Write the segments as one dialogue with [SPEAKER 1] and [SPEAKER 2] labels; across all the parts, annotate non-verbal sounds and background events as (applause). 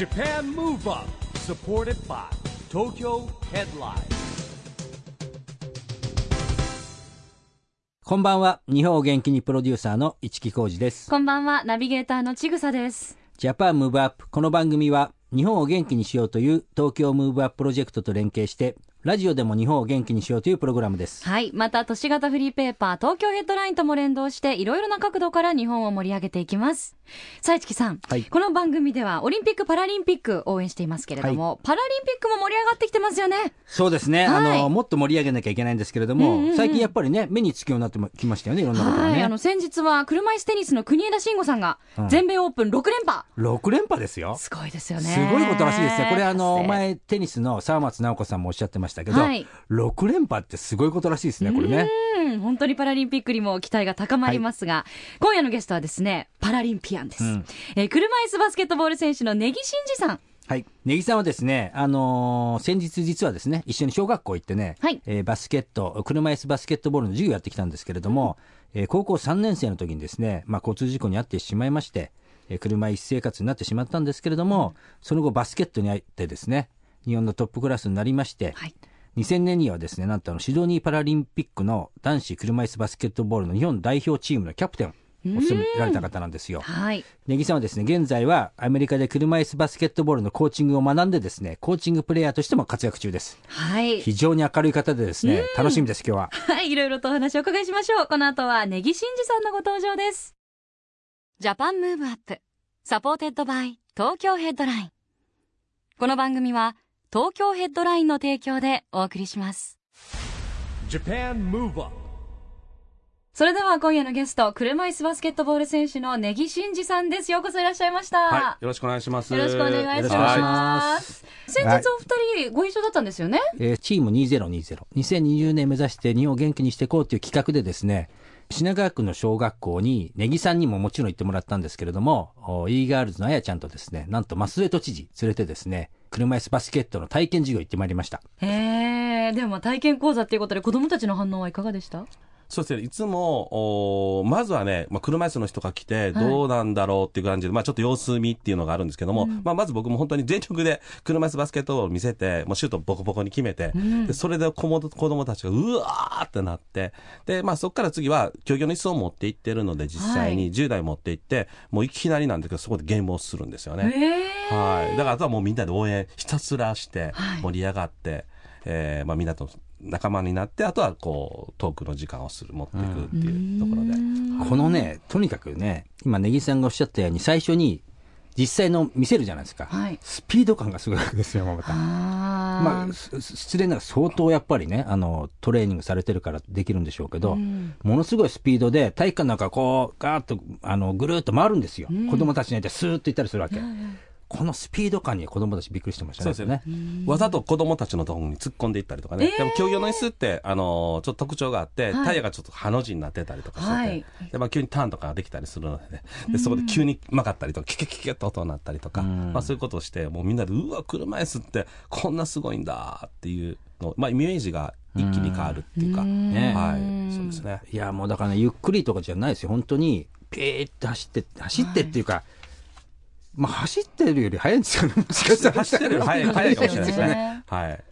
[SPEAKER 1] Japan Move Up supported by Tokyo Headline.
[SPEAKER 2] こんばんは。日本を元気にプロデューサーの一木広治です。
[SPEAKER 3] こんばんは、ナビゲーターのちぐさです。
[SPEAKER 2] Japan Move Up この番組は日本を元気にしようという東京ムーブアッププロジェクトと連携してラジオでも日本を元気にしようというプログラムです
[SPEAKER 3] はい。また、都市型フリーペーパー、東京ヘッドラインとも連動して、いろいろな角度から日本を盛り上げていきます。さあ、市木さん。
[SPEAKER 2] はい
[SPEAKER 3] この番組では、オリンピック・パラリンピック応援していますけれども、パラリンピックも盛り上がってきてますよね。
[SPEAKER 2] そうですね、
[SPEAKER 3] はい
[SPEAKER 2] あのもっと盛り上げなきゃいけないんですけれども、
[SPEAKER 3] うんうんうん
[SPEAKER 2] 最近やっぱりね目につくようになってきましたよねいろんなことが
[SPEAKER 3] はい。
[SPEAKER 2] ね
[SPEAKER 3] あの、先日は、車椅子テニスの国枝慎吾さんが
[SPEAKER 2] うん、
[SPEAKER 3] 全米オープン6連覇。
[SPEAKER 2] 6連覇ですよ
[SPEAKER 3] すごいですよね。
[SPEAKER 2] すごいことらしいですね。これあの、前テニスの沢松直子さんもおっしゃってましたけど、
[SPEAKER 3] はい
[SPEAKER 2] 6連覇ってすごいことらしいですね、これね。
[SPEAKER 3] うん、本当にパラリンピックにも期待が高まりますが、今夜のゲストはですね、パラリンピアンです。
[SPEAKER 2] うん
[SPEAKER 3] えー車椅子バスケットボール選手の根木真嗣さん。
[SPEAKER 2] はい。ネギさんはですね、あのー先日実はですね、一緒に小学校行ってね、
[SPEAKER 3] はい
[SPEAKER 2] えーバスケット、車椅子バスケットボールの授業やってきたんですけれども、えー高校3年生の時にですね、まあ、交通事故に遭ってしまいまして、えー車椅子生活になってしまったんですけれども、その後バスケットに入ってですね、日本のトップクラスになりまして、
[SPEAKER 3] はい。
[SPEAKER 2] 2000年にはですね、なんとあのシドニーパラリンピックの男子車椅子バスケットボールの日本代表チームのキャプテンを務められた方なんですよ。
[SPEAKER 3] はい。
[SPEAKER 2] ネギさんはですね、現在はアメリカで車椅子バスケットボールのコーチングを学んでですね、コーチングプレイヤーとしても活躍中です。
[SPEAKER 3] はい。
[SPEAKER 2] 非常に明るい方でですね、楽しみです、今日は。(laughs)
[SPEAKER 3] はい。いろいろとお話をお伺いしましょう。この後は根木慎志さんのご登場です。 Japan Move Up。supported by Tokyo Headline。この番組は東京ヘッドラインの提供でお送りします。
[SPEAKER 1] Japan Move Up
[SPEAKER 3] それでは今夜のゲスト、車椅子バスケットボール選手の根木慎志さんです。ようこそいらっしゃいました。
[SPEAKER 4] はい、よろしくお願いします。
[SPEAKER 3] よろしくお願いしま。
[SPEAKER 2] ます
[SPEAKER 3] 先日お二人ご一緒だったんですよね？
[SPEAKER 2] えーチーム2020。2020年目指して日本を元気にしていこうという企画でですね、品川区の小学校に、ネギさんにももちろん行ってもらったんですけれども、お e ガールズのあやちゃんとですね、なんと増江都知事連れてですね、車椅子バスケットの体験授業行ってまいりました。
[SPEAKER 3] へえ、でも体験講座っていうことで子供たちの反応はいかがでした？
[SPEAKER 4] そうですね、いつも、おまずはね、まあ、車椅子の人が来て、どうなんだろうっていう感じで、まあ、ちょっと様子見っていうのがあるんですけども、まあ、まず僕も本当に全力で車椅子バスケットボールを見せて、もうシュートボコボコに決めて、でそれで子も子供たちがうわーってなって、で、まあ、そこから次は、競技の椅子を持って行ってるので、実際に10台持って行って、もういきなりなんですけど、そこでゲームをするんですよね。
[SPEAKER 3] ええ。
[SPEAKER 4] はい。だからあとはもうみんなで応援ひたすらして
[SPEAKER 3] はい
[SPEAKER 4] 盛り上がって、えーまあみんなと仲間になって、あとはこうトークの時間をする、持っていくっていうところで。
[SPEAKER 2] このね、とにかくね、今、ネギさんがおっしゃったように、最初に実際の見せるじゃないですか。
[SPEAKER 3] はい
[SPEAKER 2] スピード感がすごいわけですよ、また。
[SPEAKER 3] あ
[SPEAKER 2] まあ、す失礼ながら相当やっぱりね、あの、トレーニングされてるからできるんでしょうけど、ものすごいスピードで体育館なんかこう、ガーッと、あの、ぐるーっと回るんですよ。子供たちにいてスーッと行ったりするわけ。このスピード感に子供たちびっくりしてましたね。
[SPEAKER 4] そうですよね。わざと子供たちのところに突っ込んでいったりとかね。でも競技用の椅子って、あのーちょっと特徴があって、タイヤがちょっとハの字になってたりとかしてて、
[SPEAKER 3] はい
[SPEAKER 4] で、まあ急にターンとかができたりするのでね。で、そこで急に曲がったりとか、キュキュキュキュッと音になったりとか、まあそういうことをして、もうみんなで、うわ、車椅子ってこんなすごいんだっていうの、まあイメージが一気に変わるっていうか、
[SPEAKER 2] ね
[SPEAKER 4] はい、そうですね。
[SPEAKER 2] いや、もうだからね、ゆっくりとかじゃないですよ。本当に、ピーッと走って、走ってっていうか、まあ走ってるより速いんですよね。(laughs) もしかしたら
[SPEAKER 4] 走ってるより早い、早いかもしれないですね。はい。
[SPEAKER 3] へ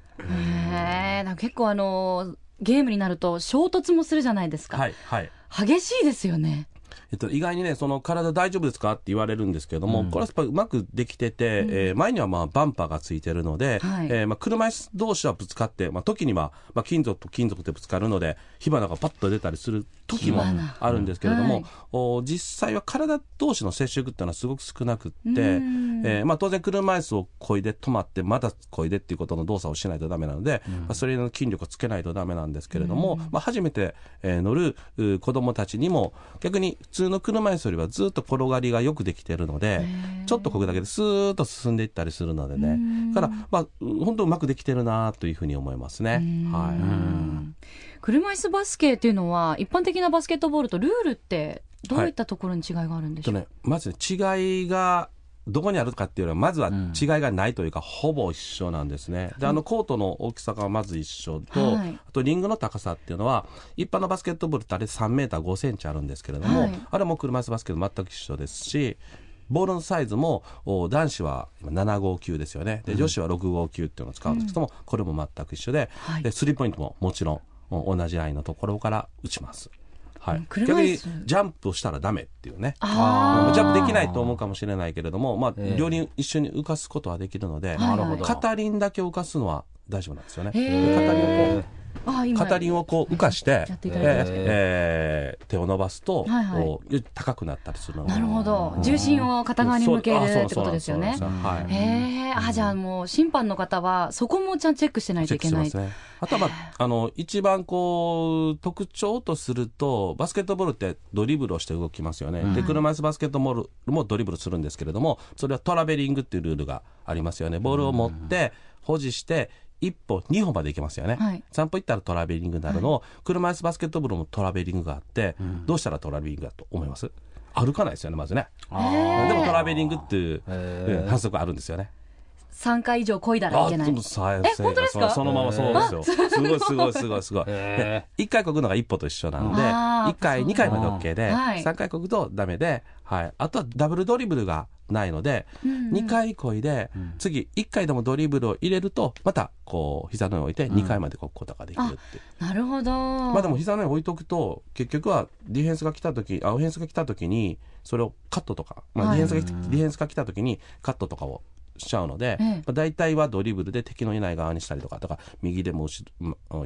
[SPEAKER 3] え。なんか結構あの、ゲームになると衝突もするじゃないですか。
[SPEAKER 4] はい、はい。
[SPEAKER 3] 激しいですよね。
[SPEAKER 4] えっと、意外にね、その体大丈夫ですかって言われるんですけれども、これはやっぱりうまくできてて、えー前にはまあバンパーがついてるので、
[SPEAKER 3] はい
[SPEAKER 4] えーまあ車椅子同士はぶつかって、まあ時には、まあ金属と金属でぶつかるので、火花がパッと出たりする時もあるんですけれども、
[SPEAKER 3] はい。
[SPEAKER 4] お実際は体同士の接触っていうのはすごく少なくって、えーまあ当然車椅子を漕いで止まって、また漕いでっていうことの動作をしないとダメなので、まあそれの筋力をつけないとダメなんですけれども、まあ初めて、えー乗るう子供たちにも、逆に普通の車椅子よりはずっと転がりがよくできてるので、ちょっとこぐだけでスーッと進んでいったりするのでね。だから、まあ、うん本当うまくできてるなというふうに思いますね。はい。
[SPEAKER 3] 車椅子バスケっていうのは、一般的なバスケットボールとルールって、どういったところに違いがあるんでしょう、
[SPEAKER 4] とね、まずね、違いが、どこにあるかっていうよりは、まずは違いがないというか、ほぼ一緒なんですね。で、あの、コートの大きさがまず一緒と、
[SPEAKER 3] はい。
[SPEAKER 4] あと、リングの高さっていうのは、一般のバスケットボールってあれ3メーター5センチあるんですけれども、
[SPEAKER 3] はい。
[SPEAKER 4] あれも車椅子バスケット全く一緒ですし、ボールのサイズもお男子は今7号級ですよね。で女子は6号級っていうのを使うんですけども、これも全く一緒で,、
[SPEAKER 3] はい。
[SPEAKER 4] でスリーポイントももちろんお同じラインのところから打ちます。はい、
[SPEAKER 3] 車
[SPEAKER 4] 逆にジャンプをしたらダメっていうね。ジャンプできないと思うかもしれないけれども、まあ、
[SPEAKER 2] ええ。
[SPEAKER 4] 両輪一緒に浮かすことはできるので、
[SPEAKER 3] なるほど。
[SPEAKER 4] 片輪だけ浮かすのは大丈夫なんですよね。
[SPEAKER 3] へえ
[SPEAKER 4] で片輪を片輪をこう浮かして、手を伸ばすと、
[SPEAKER 3] はいはい。
[SPEAKER 4] こう高くなったりするの。で。
[SPEAKER 3] なるほど。重心を片側に向けるってことですよね。へえあじゃあもう審判の方はそこもちゃんとチェックしてないといけない。
[SPEAKER 4] あとは、まあ、あの、一番こう、特徴とすると、バスケットボールってドリブルをして動きますよね。で、車椅子バスケットボールもドリブルするん。ですけれども、それはトラベリングっていうルールがありますよね。ボールを持って、保持して、一歩、二歩まで行けますよね。
[SPEAKER 3] はい
[SPEAKER 4] 三歩行ったらトラベリングになるのを、車椅子バスケットボールもトラベリングがあって、どうしたらトラベリングだと思います？歩かないですよね、まずね。でもトラベリングっていう反則あるんですよね。
[SPEAKER 3] 3回以上漕いだらいけないえ本当ですか？
[SPEAKER 4] そそのままそうですよ。すごいすごいすごいすごい。
[SPEAKER 2] へ
[SPEAKER 4] で一回こぐのが一歩と一緒なんで、
[SPEAKER 3] あー
[SPEAKER 4] 一回、
[SPEAKER 3] そう
[SPEAKER 4] 二回まで OK で、
[SPEAKER 3] はい
[SPEAKER 4] 三回こぐとダメで、はい。あとはダブルドリブルがないので、二回こいで、次、一回でもドリブルを入れると、また、こう、膝の上に置いて、二回までこぐことができるっていう。
[SPEAKER 3] なるほど。
[SPEAKER 4] まあでも膝の上に置いとくと、結局はディフェンスが来た時、あ、オフェンスが来た時に、それをカットとか、まあ
[SPEAKER 3] はい。
[SPEAKER 4] ディフェンスが、ディフェンスが来た時にカットとかをしちゃうので、
[SPEAKER 3] ええ。
[SPEAKER 4] まあ、大体はドリブルで敵のいない側にしたりとか、とか右でも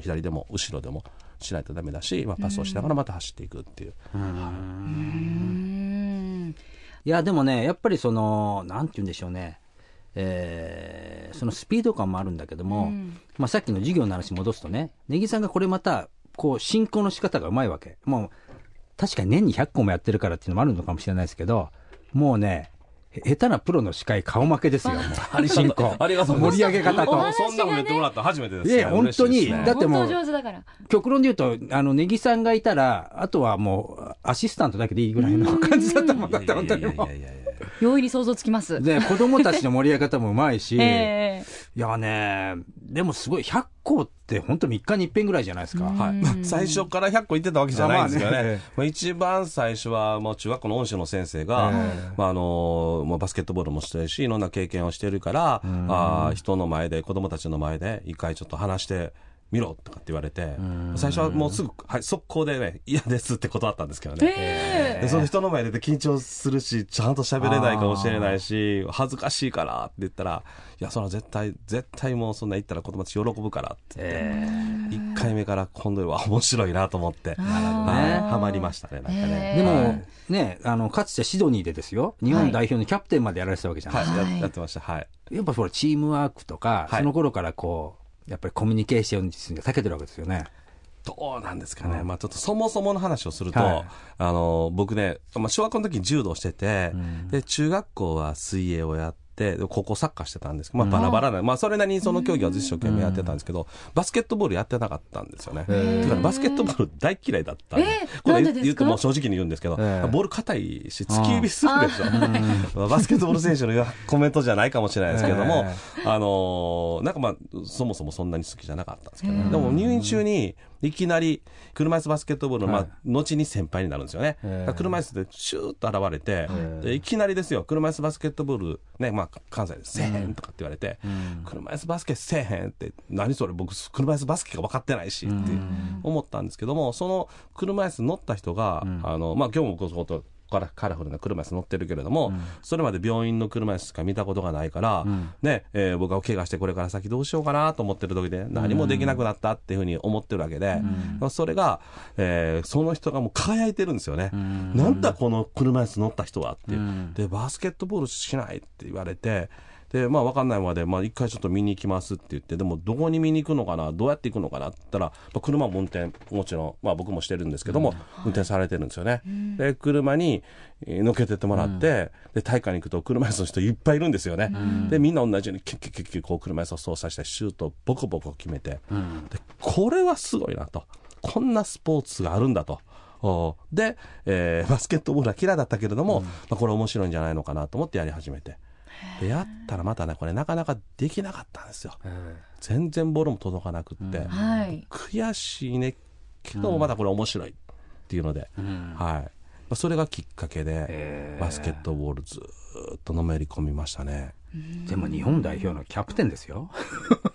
[SPEAKER 4] 左でも後ろでもしないとダメだし、まあ、パスをしながらまた走っていくっていう。
[SPEAKER 3] うん
[SPEAKER 2] いや、でもね、やっぱりその、なんて言うんでしょうね。えーそのスピード感もあるんだけども、
[SPEAKER 3] うん
[SPEAKER 2] まあさっきの授業の話戻すとね、ネギさんがこれまた、こう、進行の仕方がうまいわけ。もう、確かに年に100個もやってるからっていうのもあるのかもしれないですけど、もうね、へ下手なプロの司会顔負けですよ、もう。進行。
[SPEAKER 4] ありがとうご
[SPEAKER 2] 盛
[SPEAKER 4] ざいます
[SPEAKER 2] り上げ方と。
[SPEAKER 4] そんなこと言ってもらったの初めてです、ね。
[SPEAKER 2] いや本当にだってもう
[SPEAKER 3] 本当上手だから
[SPEAKER 2] 極論で言うと、あの、ネギさんがいたら、あとはもう、アシスタントだけでいいぐらいの感じだったもんだって、本当にもう
[SPEAKER 4] いやいやいや
[SPEAKER 3] 容易に想像つきます。
[SPEAKER 2] で、子供たちの盛り上げ方もうまいし、(laughs)
[SPEAKER 3] え
[SPEAKER 2] いやね、でもすごい、100個って本当3日に一遍ぐらいじゃないですか。
[SPEAKER 4] はい、ま (laughs) あ最初から100個言ってたわけじゃないんですけどね、
[SPEAKER 2] あ
[SPEAKER 4] まあ
[SPEAKER 2] まあね。(laughs)
[SPEAKER 4] 一番最初は、もう中学校の恩師の先生が、
[SPEAKER 2] え
[SPEAKER 4] まああのもうバスケットボールもしてるし、いろんな経験をしてるから、あー人の前で、子供たちの前で、一回ちょっと話してみろとかって言われて、最初はもうすぐ、はい、速攻でね、嫌ですって断ったんですけどね。
[SPEAKER 3] え
[SPEAKER 4] でその人の前で緊張するし、ちゃんと喋れないかもしれないし、恥ずかしいからって言ったら、いや、それは絶対、絶対もうそんな言ったら子供たち喜ぶからって言って、
[SPEAKER 2] え
[SPEAKER 4] 1回目から今度は面白いなと思って、
[SPEAKER 3] あ
[SPEAKER 4] はい
[SPEAKER 3] ー
[SPEAKER 4] ハマりましたね、なんかね。
[SPEAKER 3] え
[SPEAKER 2] でも
[SPEAKER 4] はい、
[SPEAKER 2] ね、あの、かつてシドニーでですよ、日本代表のキャプテンまでやられてたわけじゃない
[SPEAKER 4] はい、
[SPEAKER 2] ですか。
[SPEAKER 3] はい
[SPEAKER 4] ややってました。はい。
[SPEAKER 2] やっぱそれチームワークとか、
[SPEAKER 4] はい
[SPEAKER 2] その頃からこう、やっぱりコミュニケーション術が長けてるわけですよね。
[SPEAKER 4] どうなんですかね。まあちょっとそもそもの話をすると、
[SPEAKER 2] はい
[SPEAKER 4] あの、僕ね、まあ小学校の時に柔道してて、で、中学校は水泳をやっ高校サッカーしてたんですけど、まあバラバラな、まあそれなりにその競技は一生懸命やってたんですけど、バスケットボールやってなかったんですよね。ていうかねバスケットボール大嫌いだったんで。
[SPEAKER 3] えー
[SPEAKER 4] これ言っても正直に言うんですけど、
[SPEAKER 2] ええ
[SPEAKER 4] ボール硬いし、突き指するでしょ。(laughs) まあバスケットボール選手のコメントじゃないかもしれないですけども、あのーなんかまあ、そもそもそんなに好きじゃなかったんですけどね。でも入院中に、いきなり、車椅子バスケットボールの、まあ、後に先輩になるんですよね。
[SPEAKER 2] ええ。
[SPEAKER 4] 車椅子でシューッと現れて、でいきなりですよ、車椅子バスケットボール、ね、まあ、関西でせえへんとかって言われて、車椅子バスケせえへんって、何それ、僕、車椅子バスケが分かってないしって思ったんですけども、その車椅子乗った人が、あの、まあ、今日もこそこと、カラカラフルな車椅子乗ってるけれども、それまで病院の車椅子しか見たことがないから、ね、えー僕は怪我してこれから先どうしようかなと思ってる時で、何もできなくなったっていうふうに思ってるわけで、それが、えーその人がもう輝いてるんですよね。なんだこの車椅子乗った人はって。で、バスケットボールしないって言われて、で、まあ分かんないまで、まあ一回ちょっと見に行きますって言って、でもどこに見に行くのかな、どうやって行くのかなって言ったら、まあ、車も運転、もちろん、まあ僕もしてるんですけども、運転されてるんですよね。で、車にえー乗っけてってもらって、で、体育館に行くと車椅子の人いっぱいいるんですよね。で、みんな同じようにキュッキュッキュッキュッこう車椅子を操作してシュートをボコボコ決めて、で、これはすごいなと。こんなスポーツがあるんだと。おで、えーバスケットボールは嫌いだったけれども、まあ、これ面白いんじゃないのかなと思ってやり始めて。でやったらまたね、これなかなかできなかったんですよ。全然ボールも届かなくって。
[SPEAKER 3] はい
[SPEAKER 4] 悔しいねけど、またこれ面白いっていうので、はい。まあ、それがきっかけで、バスケットボールずっとのめり込みましたね。
[SPEAKER 2] でも日本代表のキャプテンですよ。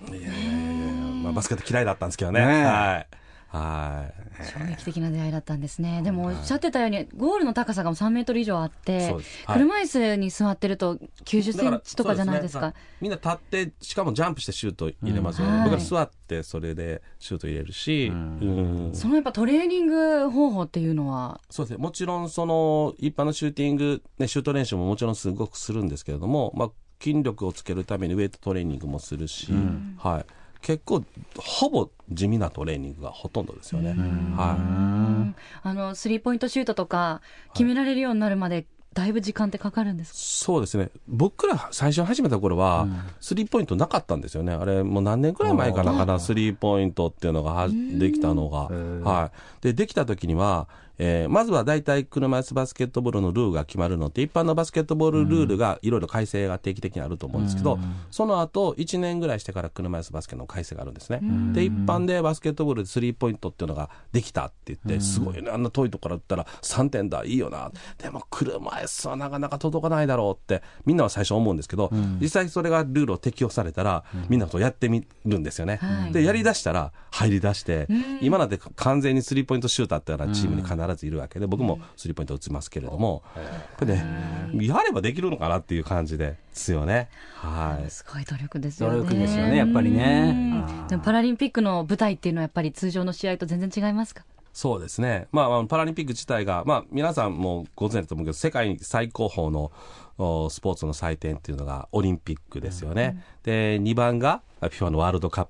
[SPEAKER 4] いやいやいやまあ、バスケット嫌いだったんですけどね。
[SPEAKER 2] ねえ
[SPEAKER 4] はい。はい。
[SPEAKER 3] 衝撃的な出会いだったんですね。でもおっしゃってたように、ゴールの高さが3メートル以上あって
[SPEAKER 4] はい
[SPEAKER 3] 車椅子に座ってると90センチとかじゃないですか
[SPEAKER 4] ねみんな立って、しかもジャンプしてシュート入れますよね。
[SPEAKER 3] うんはい
[SPEAKER 4] 僕は座ってそれでシュート入れるし、うん
[SPEAKER 3] そのやっぱトレーニング方法っていうのは、
[SPEAKER 4] そうですね。もちろん、その、一般のシューティング、ね、シュート練習ももちろんすごくするんですけれども、まあ、筋力をつけるためにウェイトトレーニングもするし、はい。結構、ほぼ地味なトレーニングがほとんどですよね。は
[SPEAKER 3] あの、スリーポイントシュートとか決められるようになるまで、だいぶ時間ってかかるんです
[SPEAKER 4] い。
[SPEAKER 3] か？
[SPEAKER 4] そうですね。僕ら最初始めた頃は、スリーポイントなかったんですよね。あれ、もう何年くらい前かなかな、スリーポイントっていうのがはできたのが。はい。で、できた時には、えーまずは大体車椅子バスケットボールのルールが決まるのって、一般のバスケットボールルールがいろいろ改正が定期的にあると思うんですけど、その後、1年ぐらいしてから車椅子バスケの改正があるんですね。で、一般でバスケットボールでスリーポイントっていうのができたって言って、すごいね、あんな遠いとこから打ったら3点だ、いいよな。でも車椅子はなかなか届かないだろうって、みんなは最初思うんですけど、実際それがルールを適用されたら、みんなとやってみるんですよね。
[SPEAKER 3] はい。
[SPEAKER 4] で、やりだしたら入り出して、今なんて完全にスリーポイントシューターっていうようなチームに必ずいるわけで、僕もスリーポイント打ちますけれども、やっぱりね、やればできるのかなっていう感じですよね。はい。
[SPEAKER 3] すごい努力ですよね。
[SPEAKER 2] 努力ですよねやっぱりね。
[SPEAKER 3] でもパラリンピックの舞台っていうのはやっぱり通常の試合と全然違いますか？
[SPEAKER 4] そうですね。まあ、パラリンピック自体が、まあ、皆さんもご存知だと思うけど、世界最高峰のおスポーツの祭典っていうのがオリンピックですよね。で、2番が FIFA のワールドカッ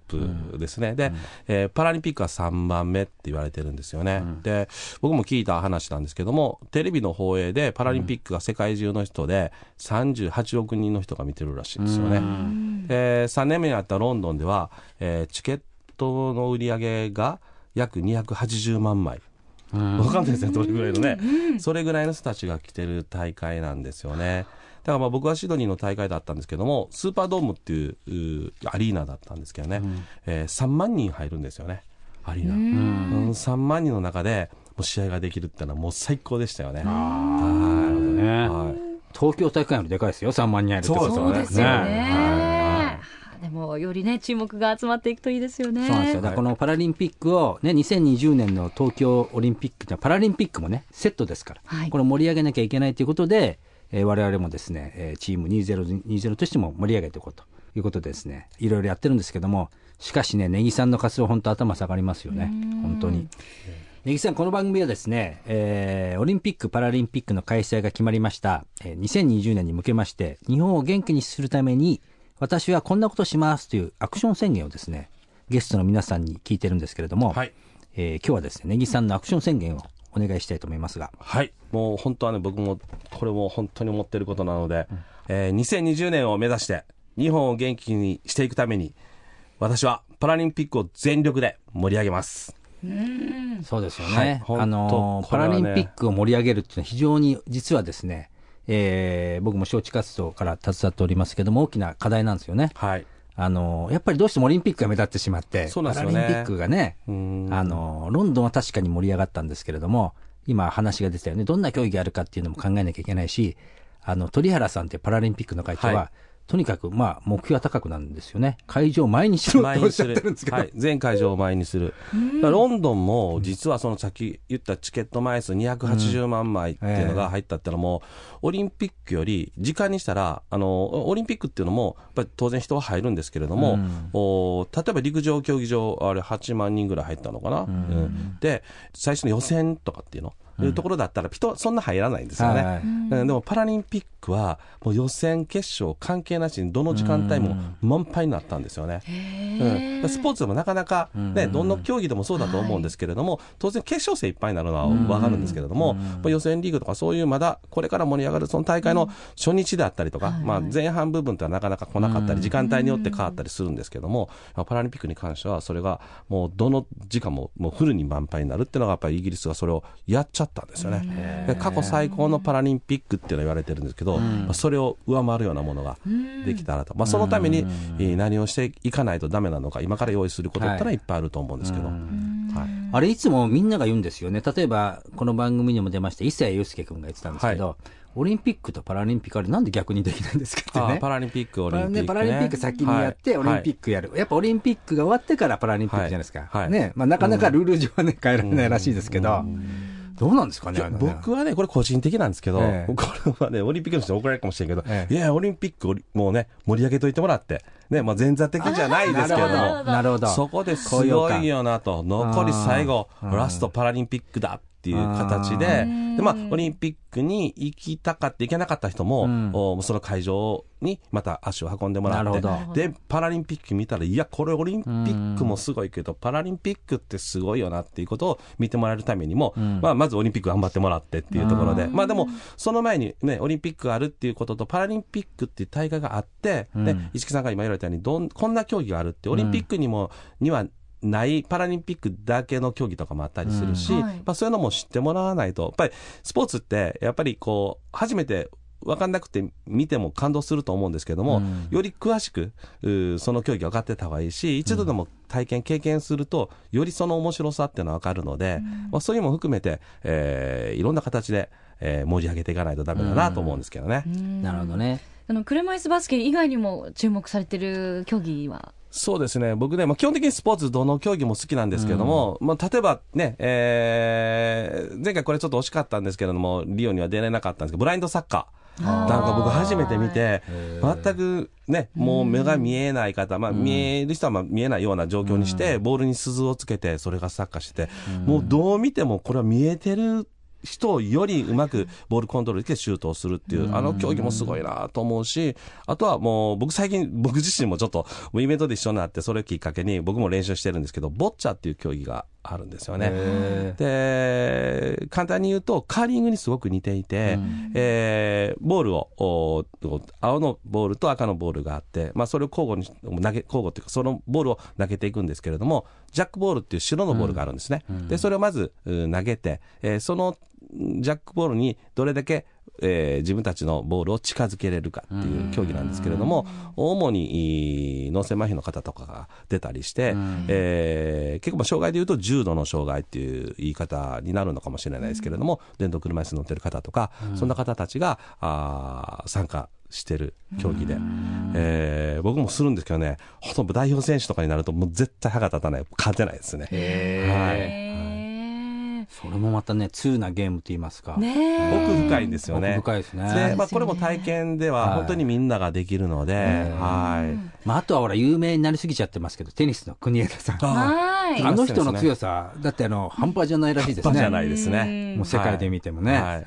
[SPEAKER 4] プですね。で、えーパラリンピックは3番目って言われてるんですよね。で、僕も聞いた話なんですけども、テレビの放映でパラリンピックが世界中の人で38億人の人が見てるらしいんですよね。で、3年目にあったロンドンでは、えーチケットの売り上げが約280万枚。わかんないですね、どれぐらいのね。それぐらいの人たちが来てる大会なんですよね。だからまあ僕はシドニーの大会だったんですけども、スーパードームっていうアリーナだったんですけどね、えー3万人入るんですよね、アリーナ。うん3万人の中でもう試合ができるっていうのはもう最高でしたよね。はい
[SPEAKER 2] ね
[SPEAKER 4] はい
[SPEAKER 2] 東京大会よりでかいですよ、3万人入るってこと
[SPEAKER 3] そうですよね。
[SPEAKER 2] ね
[SPEAKER 3] でも、よりね、注目が集まっていくといいですよね。
[SPEAKER 2] そうなんですよ。だからこのパラリンピックを、ね、2020年の東京オリンピックじゃパラリンピックもね、セットですから、
[SPEAKER 3] はい
[SPEAKER 2] これ盛り上げなきゃいけないということで、えー我々もですね、えーチーム2020としても盛り上げていこうということでですね、いろいろやってるんですけども、しかしね、ネギさんの活動、本当頭下がりますよね。本当に。ネギさん、この番組はですね、えーオリンピック・パラリンピックの開催が決まりました、えー2020年に向けまして、日本を元気にするために、私はこんなことしますというアクション宣言をですね、ゲストの皆さんに聞いてるんですけれども、
[SPEAKER 4] はい
[SPEAKER 2] えー今日はですね、ネギさんのアクション宣言をお願いしたいと思いますが、
[SPEAKER 4] はい。もう本当はね、僕も、これも本当に思ってることなので、えー2020年を目指して、日本を元気にしていくために、私はパラリンピックを全力で盛り上げます。
[SPEAKER 2] そうですよ
[SPEAKER 4] はい
[SPEAKER 2] ね。
[SPEAKER 4] 本当
[SPEAKER 2] あのー
[SPEAKER 4] ね
[SPEAKER 2] ラリンピックを盛り上げるっていうのは非常に実はですね、えー僕も招致活動から携わっておりますけども、大きな課題なんですよね。
[SPEAKER 4] はい。
[SPEAKER 2] あのーやっぱりどうしてもオリンピックが目立ってしまって、
[SPEAKER 4] そうなんですよね
[SPEAKER 2] パラリンピックがね、
[SPEAKER 4] うん
[SPEAKER 2] あのーロンドンは確かに盛り上がったんですけれども、今話が出てたよね、どんな競技があるかっていうのも考えなきゃいけないし、あの、鳥原さんってパラリンピックの会長は、
[SPEAKER 4] はい
[SPEAKER 2] とにかく、まあ、目標は高くなんですよね。会場を前にしろっておっしゃってるんですけど。
[SPEAKER 4] はい、全会場を前にする。ロンドンも、実はそのさっき言ったチケット枚数280万枚っていうのが入ったってのはもう、オリンピックより時間にしたら、あの、オリンピックっていうのも、やっぱり当然人は入るんですけれども、お例えば陸上競技場、あれ8万人ぐらい入ったのかな。うんで、最初の予選とかっていうの、いうところだったら人そんな入らないんですよね。
[SPEAKER 2] はい
[SPEAKER 4] うん。でもパラリンピックはもう予選、決勝関係なしにどの時間帯も満杯になったんですよね。うん、スポーツでもなかなか、ね、どの競技でもそうだと思うんですけれども、当然決勝戦いっぱいになるのは分かるんですけれども、まあ予選リーグとかそういうまだこれから盛り上がるその大会の初日であったりとか、まあ前半部分ってのはなかなか来なかったり、時間帯によって変わったりするんですけども、パラリンピックに関してはそれがもうどの時間ももうフルに満杯になるっていうのがやっぱりイギリスがそれをやっちゃったんですよね。で過去最高のパラリンピックっていうのは言われてるんですけど、まあそれを上回るようなものができたらと。まあそのためにえー何をしていかないとダメなのか、今から用意することってのはいっぱいあると思うんですけど。はい
[SPEAKER 2] あれいつもみんなが言うんですよね。例えば、この番組にも出ました、伊勢祐介君が言ってたんですけど、オリンピックとパラリンピックあれなんで逆にできないんですかってね。
[SPEAKER 4] あパラリンピック、オリンピック、ね。
[SPEAKER 2] パラリンピック先にやって、オリンピッ
[SPEAKER 4] ク。
[SPEAKER 2] クやる、やっぱオリンピックが終わってからパラリンピックじゃないですか。
[SPEAKER 4] はいはい
[SPEAKER 2] ね。まあなかなかルール上はね、変えられないらしいですけど、どうなんですかね、ね。
[SPEAKER 4] 僕はね、これ個人的なんですけど、
[SPEAKER 2] ええ。
[SPEAKER 4] これはね、オリンピックの人に怒られるかもしれんけど、
[SPEAKER 2] ええ。
[SPEAKER 4] いや、オリンピックをもうね、盛り上げといてもらって、ね、まあ前座的じゃないですけれども、
[SPEAKER 2] なるほど。
[SPEAKER 4] そこですごいよなと、残り最後、ラストパラリンピックだっていう形で、で、まあ、オリンピックに行きたかった、行けなかった人も、
[SPEAKER 2] うん。
[SPEAKER 4] おその会場にまた足を運んでもらってで、パラリンピック見たら、いや、これオリンピックもすごいけど、パラリンピックってすごいよなっていうことを見てもらえるためにも、まあ、まずオリンピック頑張ってもらってっていうところで、まあでも、その前にね、オリンピックがあるっていうことと、パラリンピックっていう大会があって、
[SPEAKER 2] うん。
[SPEAKER 4] ね、石木さんが今言われたように、どん、こんな競技があるって、オリンピックにも、には、ないパラリンピックだけの競技とかもあったりするし、
[SPEAKER 3] うん。はい。
[SPEAKER 4] まあ、そういうのも知ってもらわないと、やっぱりスポーツって、やっぱりこう、初めて分かんなくて見ても感動すると思うんですけども、
[SPEAKER 2] うん。
[SPEAKER 4] より詳しく、その競技が分かってた方がいいし、一度でも体験、経験すると、よりその面白さっていうのは分かるので、まあ、そういうのも含めて、えーいろんな形で、えー盛り上げていかないとダメだなと思うんですけどね。
[SPEAKER 2] なるほどね。
[SPEAKER 3] あの車椅子バスケ以外にも注目されてる競技は？
[SPEAKER 4] そうですね。僕ね、まあ、基本的にスポーツ、どの競技も好きなんですけども、まあ、例えばね、えー前回これちょっと惜しかったんですけれども、リオには出れなかったんですけど、ブラインドサッカー。なんか僕初めて見て、全くね、もう目が見えない方、まあ見える人はまあ見えないような状況にして、ボールに鈴をつけて、それがサッカーしてて、もうどう見てもこれは見えてる人よりうまくボールコントロールでシュートをするっていう、あの競技もすごいなと思うし、あとはもう僕最近、(laughs) 僕自身もちょっとイベントで一緒になって、それをきっかけに僕も練習してるんですけど、ボッチャっていう競技があるんですよね。
[SPEAKER 2] へ
[SPEAKER 4] で、簡単に言うと、カーリングにすごく似ていて、えーボールを、お青のボールと赤のボールがあって、まあ、それを交互に投げ、交互っていうか、そのボールを投げていくんですけれども、ジャックボールっていう白のボールがあるんですね。で、それをまず、う投げて、えーそのジャックボールにどれだけ、えー自分たちのボールを近づけれるかっていう競技なんですけれども、主にいい脳性麻痺の方とかが出たりして、えー結構まあ障害でいうと重度の障害っていう言い方になるのかもしれないですけれども、電動車椅子に乗ってる方とか、そんな方たちがあー参加してる競技で、えー僕もするんですけどね、ほとんど代表選手とかになるともう絶対歯が立たない、勝てないですね。
[SPEAKER 2] へーそれもまたね、通なゲームと言いますか。
[SPEAKER 3] ねえ
[SPEAKER 4] 奥深いんですよね。
[SPEAKER 2] 奥深いですね
[SPEAKER 4] で、まあ、これも体験では
[SPEAKER 2] はい
[SPEAKER 4] 本当にみんなができるので、はい。
[SPEAKER 2] まあ、あとはほら、有名になりすぎちゃってますけど、テニスの国枝さん。
[SPEAKER 3] はい
[SPEAKER 2] あの人の強さ、だってあの、半端じゃないらしいですね。
[SPEAKER 4] 半端じゃないですね。
[SPEAKER 2] もう世界で見てもね。
[SPEAKER 4] は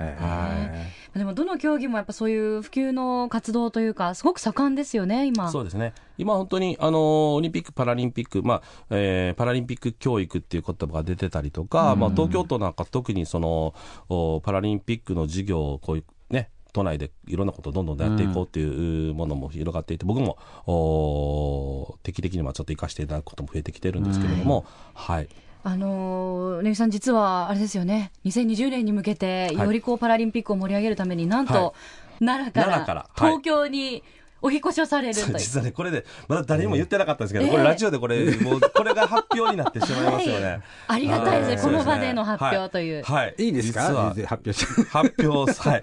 [SPEAKER 4] い
[SPEAKER 3] でもどの競技もやっぱそういう普及の活動というかすごく盛んですよね今
[SPEAKER 4] そうですね。今本当に、あの、オリンピック、パラリンピック、まあ、えーパラリンピック教育っていう言葉が出てたりとか、まあ、東京都なんか特にその、おパラリンピックの授業をこういう、ね、都内でいろんなことをどんどんやっていこうっていうものも広がっていて、僕も、お定期的にはちょっと活かしていただくことも増えてきてるんですけれども、はい。
[SPEAKER 3] あのーねぎさん実はあれですよね。2020年に向けて
[SPEAKER 4] はい
[SPEAKER 3] よりこうパラリンピックを盛り上げるためになんと、
[SPEAKER 4] は
[SPEAKER 3] 奈良から
[SPEAKER 4] 奈良からはい。
[SPEAKER 3] 東京にお引っ越しをされるという、
[SPEAKER 4] 実はね、これで、まだ誰にも言ってなかったんですけど、
[SPEAKER 3] ええ
[SPEAKER 4] これラジオでこれ、もう、これが発表になってしまいますよね。(laughs)
[SPEAKER 3] ありがたいですこの場での発表という
[SPEAKER 4] はい。
[SPEAKER 2] いいですか？発表。
[SPEAKER 4] 発表、はい。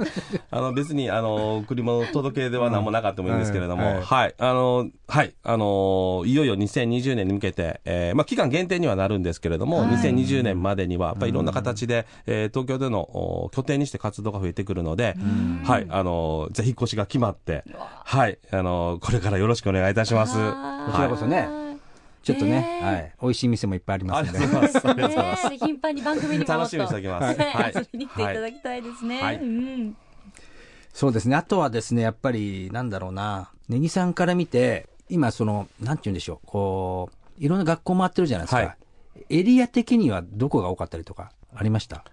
[SPEAKER 4] あの、別に、あの、贈り物届けでは何もなかったもいいんですけれども、
[SPEAKER 2] うんはい
[SPEAKER 4] はい。あの、はい。あの、いよいよ2020年に向けて、えーまあ、期間限定にはなるんですけれども、
[SPEAKER 3] はい
[SPEAKER 4] 2020年までには、やっぱりいろんな形で、えー東京でのお拠点にして活動が増えてくるので、はい。あの、ぜひ引っ越しが決まって、はい。あの、これからよろしくお願いいたします。
[SPEAKER 2] こちらこそねちょっとね、はい。美味しい店もいっぱいありますんで
[SPEAKER 4] ありがとう。ございます。
[SPEAKER 3] 頻繁に番組にも
[SPEAKER 4] 楽しみにしておきます。
[SPEAKER 3] はい遊びに来ていただきたいですね、
[SPEAKER 4] はい
[SPEAKER 3] うん
[SPEAKER 2] そうですね。あとはですね、やっぱり、なんだろうな。ネギさんから見て、今、その、なんて言うんでしょう。こう、いろんな学校回ってるじゃないですか。
[SPEAKER 4] はい
[SPEAKER 2] エリア的にはどこが多かったりとか、ありました？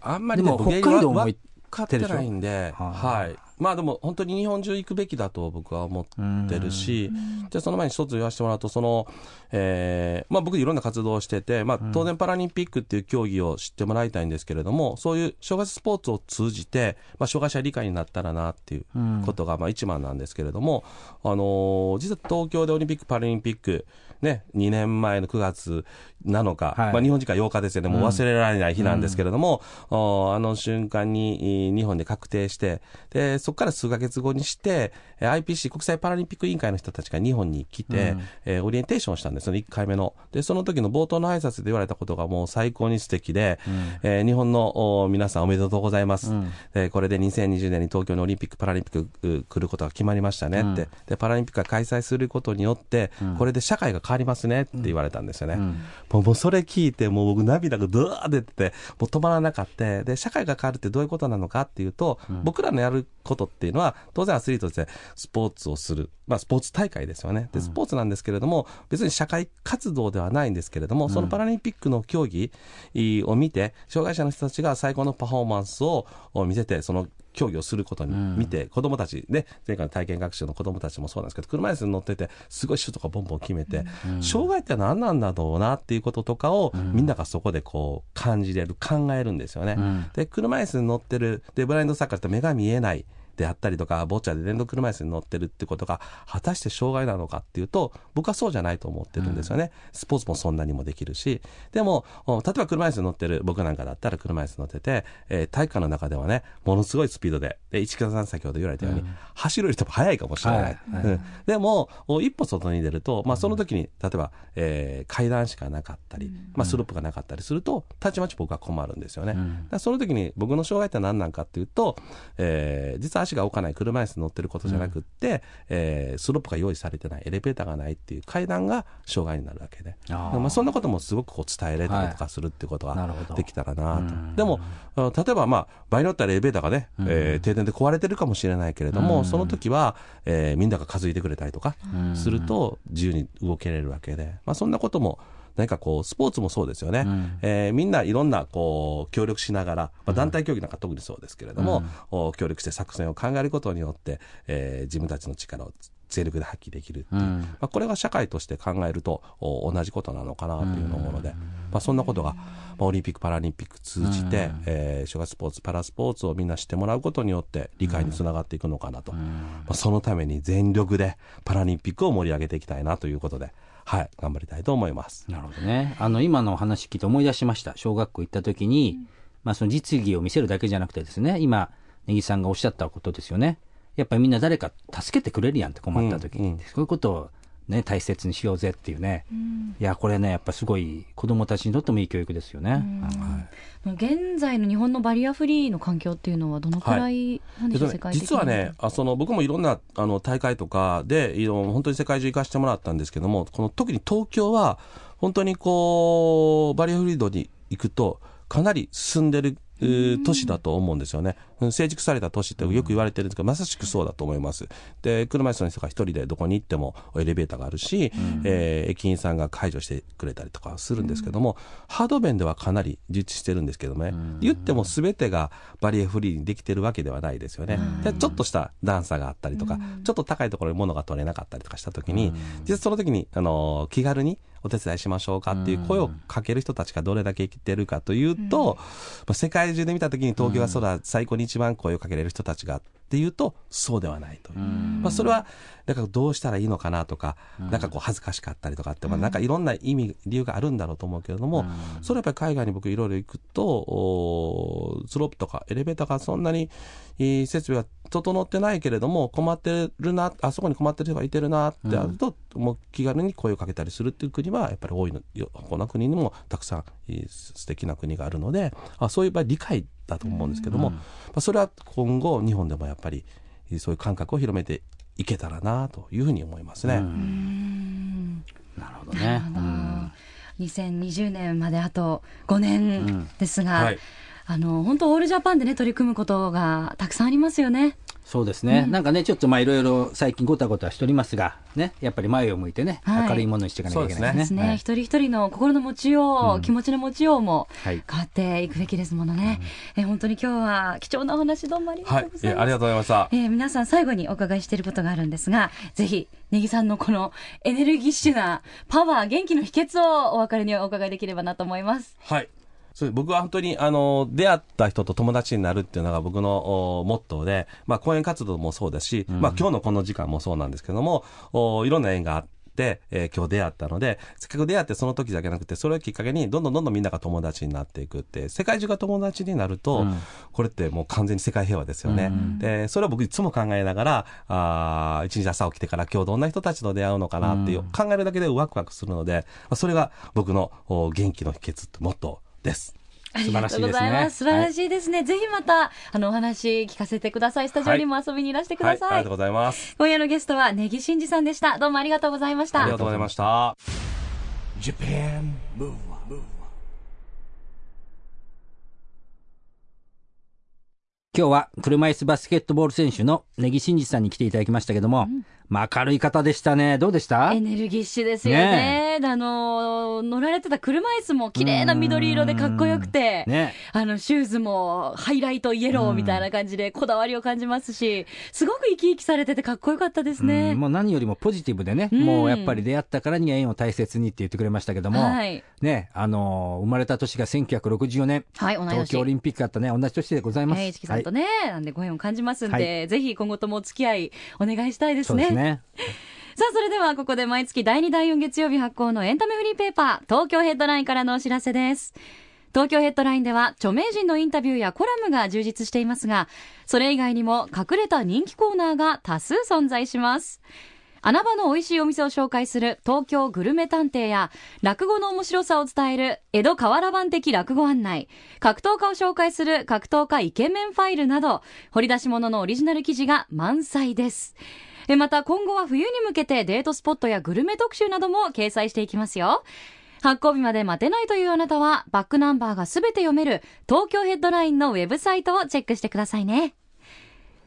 [SPEAKER 4] あんまりね、
[SPEAKER 2] でも
[SPEAKER 4] 僕
[SPEAKER 2] 北海道も
[SPEAKER 4] わ
[SPEAKER 2] 行
[SPEAKER 4] 分かってないんで、
[SPEAKER 2] は
[SPEAKER 4] はい。まあでも本当に日本中行くべきだと僕は思ってるし、じゃあその前に一つ言わせてもらうと、その、えー、まあ僕いろんな活動をしてて、まあ当然パラリンピックっていう競技を知ってもらいたいんですけれども、そういう障害者スポーツを通じて、まあ障害者理解になったらなっていうことがまあ一番なんですけれども、あのー実は東京でオリンピック、パラリンピック、ね、2年前の9月7日、
[SPEAKER 2] はい。
[SPEAKER 4] まあ日本時間8日ですよね、もう忘れられない日なんですけれども、おあの瞬間にい日本で確定して、で、そこから数ヶ月後にして、えー IPC 国際パラリンピック委員会の人たちが日本に来て、えーオリエンテーションをしたんですよね、1回目の。で、その時の冒頭の挨拶で言われたことがもう最高に素敵で、えー日本のお皆さんおめでとうございます。でこれで2020年に東京にオリンピック・パラリンピックう来ることが決まりましたねって、で、パラリンピックが開催することによって、これで社会が変わりますねって言われたんですよね。もうもうそれ聞いて、もう僕涙がドワー出てて、もう止まらなかった。で、社会が変わるってどういうことなのかっていうと、僕らのやることっていうのは、当然アスリートとしてスポーツをする。まあ、スポーツ大会ですよね。で、スポーツなんですけれども、別に社会活動ではないんですけれども、そのパラリンピックの競技を見て、障害者の人たちが最高のパフォーマンスを見せて、その競技をすることに見て、子供たち、ね、前回の体験学習の子供たちもそうなんですけど、車椅子に乗ってて、すごいシュートがボンボン決めて、障害って何なんだろうなっていうこととかを、みんながそこでこう感じれる、考えるんですよね。で、車椅子に乗ってる、で、ブラインドサッカーって目が見えない。であったりとか、ボッチャで電動車椅子に乗ってるってことが、果たして障害なのかっていうと、僕はそうじゃないと思ってるんですよね。スポーツもそんなにもできるし、でも、お例えば車椅子に乗ってる、僕なんかだったら車椅子に乗ってて、えー体育館の中ではね、ものすごいスピードで、で、市川さん先ほど言われたように、走るより多分速いかもしれない。
[SPEAKER 2] はいはい
[SPEAKER 4] うんでも、お一歩外に出ると、まあその時に、例えば、えー階段しかなかったり、まあスロープがなかったりすると、たちまち僕は困るんですよね。だからその時に僕の障害って何なんかっていうと、えー実は足が置かない車椅子に乗ってることじゃなくって、えースロープが用意されてない、エレベーターがないっていう階段が障害になるわけで。まあそんなこともすごくこう伝えれたりとかするっていうことができたらなと。でも、あ例えばまあ、場合によってはエレベーターがね、えー停電で壊れてるかもしれないけれども、その時は、えーみんなが数えてくれたりとかすると、自由に動けれるわけで、まあそんなことも、何かこう、スポーツもそうですよね。えーみんないろんな、こう、協力しながら、まあ、団体競技なんか特にそうですけれども、お協力して作戦を考えることによって、えー自分たちの力を全力で発揮できるっていう、まあ、これが社会として考えるとお同じことなのかなというのを思うので、まあ、そんなことが、まあ、オリンピック・パラリンピック通じて、えー障害スポーツ、パラスポーツをみんな知ってもらうことによって理解につながっていくのかなと、まあ、そのために全力でパラリンピックを盛り上げていきたいなということで、はい、頑張りたいと思います。
[SPEAKER 2] なるほどね。あの、今のお話聞いて思い出しました。小学校行った時に、まあその実技を見せるだけじゃなくてですね、今、ネギさんがおっしゃったことですよね。やっぱりみんな誰か助けてくれるやんって困った時に、
[SPEAKER 4] うんうん
[SPEAKER 2] そういうことをね、大切にしようぜっていうね。いや、これね、やっぱすごい子供たちにとってもいい教育ですよね。
[SPEAKER 3] もう現在の日本のバリアフリーの環境っていうのはどのくらいなんでしょう、
[SPEAKER 4] 実はね、あその僕もいろんなあの大会とかで、いろ本当に世界中行かせてもらったんですけども、この特に東京は、本当にこう、バリアフリードに行くと、かなり進んでるえー都市だと思うんですよね。うん成熟された都市ってよく言われてるんですけど、まさしくそうだと思います。で、車椅子の人が一人でどこに行ってもエレベーターがあるし、えー駅員さんが介助してくれたりとかするんですけども、ハード面ではかなり充実してるんですけどね、言っても全てがバリアフリーにできてるわけではないですよね。でちょっとした段差があったりとか、ちょっと高いところに物が取れなかったりとかした時に、実はその時に、あのー気軽にお手伝いしましょうかっていう声をかける人たちがどれだけ生きてるかというと、まあ世界中で見た時に東京がそうだ、最高に一番声をかけれる人たちがっていうと、そうではないという。まあそれは、なんかどうしたらいいのかなとか、なんかこう恥ずかしかったりとかって、まあなんかいろんな意味、理由があるんだろうと思うけれども、それはやっぱり海外に僕いろいろ行くと、おスロープとかエレベーターがそんなに、えー設備は整ってないけれども、困ってるな、あそこに困ってる人がいてるなってあると、もう気軽に声をかけたりするっていう国はやっぱり多いの、よこの国にもたくさん、えー素敵な国があるので、あそういう場合理解だと思うんですけども、まあ、それは今後日本でもやっぱりえーそういう感覚を広めていけたらなというふうに思いますね。
[SPEAKER 2] なるほどね。うん
[SPEAKER 3] 2020年まであと5年ですが、
[SPEAKER 4] はい
[SPEAKER 3] あの本当オールジャパンでね取り組むことがたくさんありますよね。
[SPEAKER 2] そうですね、なんかね、ちょっとまあいろいろ最近ごたごたしておりますが、ね、やっぱり前を向いてね、
[SPEAKER 3] はい
[SPEAKER 2] 明るいものにしていかなきゃいけないですね。
[SPEAKER 3] ですね、一人一人の心の持ちよう、
[SPEAKER 2] うん
[SPEAKER 3] 気持ちの持ちようも
[SPEAKER 2] はい
[SPEAKER 3] 変わっていくべきですものね。え本当に今日は貴重なお話どうもありが
[SPEAKER 4] はい
[SPEAKER 3] とうご。ざいます。
[SPEAKER 4] えありがとうございました。
[SPEAKER 3] えー皆さん最後にお伺いしていることがあるんですが、ぜひ、ネギさんのこのエネルギッシュなパワー、元気の秘訣をお別れにお伺いできればなと思います。
[SPEAKER 4] はい。そう僕は本当に、あの、出会った人と友達になるっていうのが僕のおモットーで、まあ、講演活動もそうだし、まあ、今日のこの時間もそうなんですけども、おいろんな縁があって、えー今日出会ったので、せっかく出会ってその時だけなくて、それをきっかけに、どんどんどんどんみんなが友達になっていくって、世界中が友達になると、
[SPEAKER 2] うん。
[SPEAKER 4] これってもう完全に世界平和ですよね。
[SPEAKER 2] うん。
[SPEAKER 4] で、それは僕いつも考えながら、あー一日朝起きてから今日どんな人たちと出会うのかなっていう、
[SPEAKER 2] うん。
[SPEAKER 4] 考えるだけでワクワクするので、まあそれが僕のお元気の秘訣ってモットーです。
[SPEAKER 2] 素晴らしいですね。
[SPEAKER 3] 素晴らしいですね。ぜひまた、あの、お話聞かせてください。スタジオにも遊びにいらしてく
[SPEAKER 4] はい、
[SPEAKER 3] ださい。
[SPEAKER 4] ありがとうございます。
[SPEAKER 3] 今夜のゲストは、ネギシンジさんでした。どうもありがとうございました
[SPEAKER 4] ありが。とうございました。
[SPEAKER 2] 今日は車椅子バスケットボール選手の根木真二さんに来ていただきましたけども、まあ明るい方でしたね。どうでした？
[SPEAKER 3] エネルギッシュですよね。あの、乗られてた車椅子も綺麗な緑色でかっこよくて、
[SPEAKER 2] ね。
[SPEAKER 3] あの、シューズもハイライトイエローみたいな感じでこだわりを感じますし、すごく生き生きされててかっこよかったですね。
[SPEAKER 2] うんもう何よりもポジティブでね、
[SPEAKER 3] うん
[SPEAKER 2] もうやっぱり出会ったからには縁を大切にって言ってくれましたけども、
[SPEAKER 3] はい。
[SPEAKER 2] ね、あのー生まれた年が1964年、
[SPEAKER 3] はい。
[SPEAKER 2] 東京オリンピックあったね、同じ年でございます。
[SPEAKER 3] えー、市木さんとね、なんでご縁を感じますんで、
[SPEAKER 2] は
[SPEAKER 3] ぜひ今後ともお付き合いお願いしたいですね。
[SPEAKER 2] ね。
[SPEAKER 3] さあ、それではここで毎月第2、第4月曜日発行のエンタメフリーペーパー、東京ヘッドラインからのお知らせです。東京ヘッドラインでは著名人のインタビューやコラムが充実していますが、それ以外にも隠れた人気コーナーが多数存在します。穴場の美味しいお店を紹介する東京グルメ探偵や、落語の面白さを伝える江戸河原版的落語案内、格闘家を紹介する格闘家イケメンファイルなど、掘り出し物のオリジナル記事が満載です。えまた今後は冬に向けてデートスポットやグルメ特集なども掲載していきますよ。発行日まで待てないというあなたは、バックナンバーがすべて読める東京ヘッドラインのウェブサイトをチェックしてくださいね。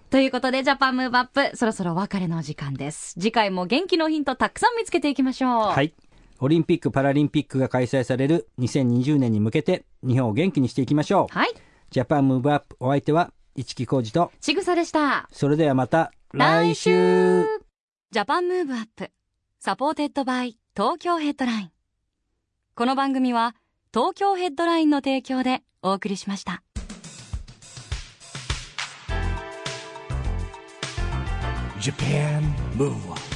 [SPEAKER 3] ということで、ジャパンムーブアップ、そろそろお別れのお時間です。次回も元気のヒントたくさん見つけていきましょう。
[SPEAKER 2] はい。オリンピック・パラリンピックが開催される2020年に向けて、日本を元気にしていきましょう。
[SPEAKER 3] はい。
[SPEAKER 2] Japan Move Up、お相手は、一木広治と、
[SPEAKER 3] ちぐさでした。
[SPEAKER 2] それではまた、来週。
[SPEAKER 3] Japan Move Up。supported by Tokyo Headline。この番組は東京ヘッドラインの提供でお送りしました。
[SPEAKER 1] Japan Move Up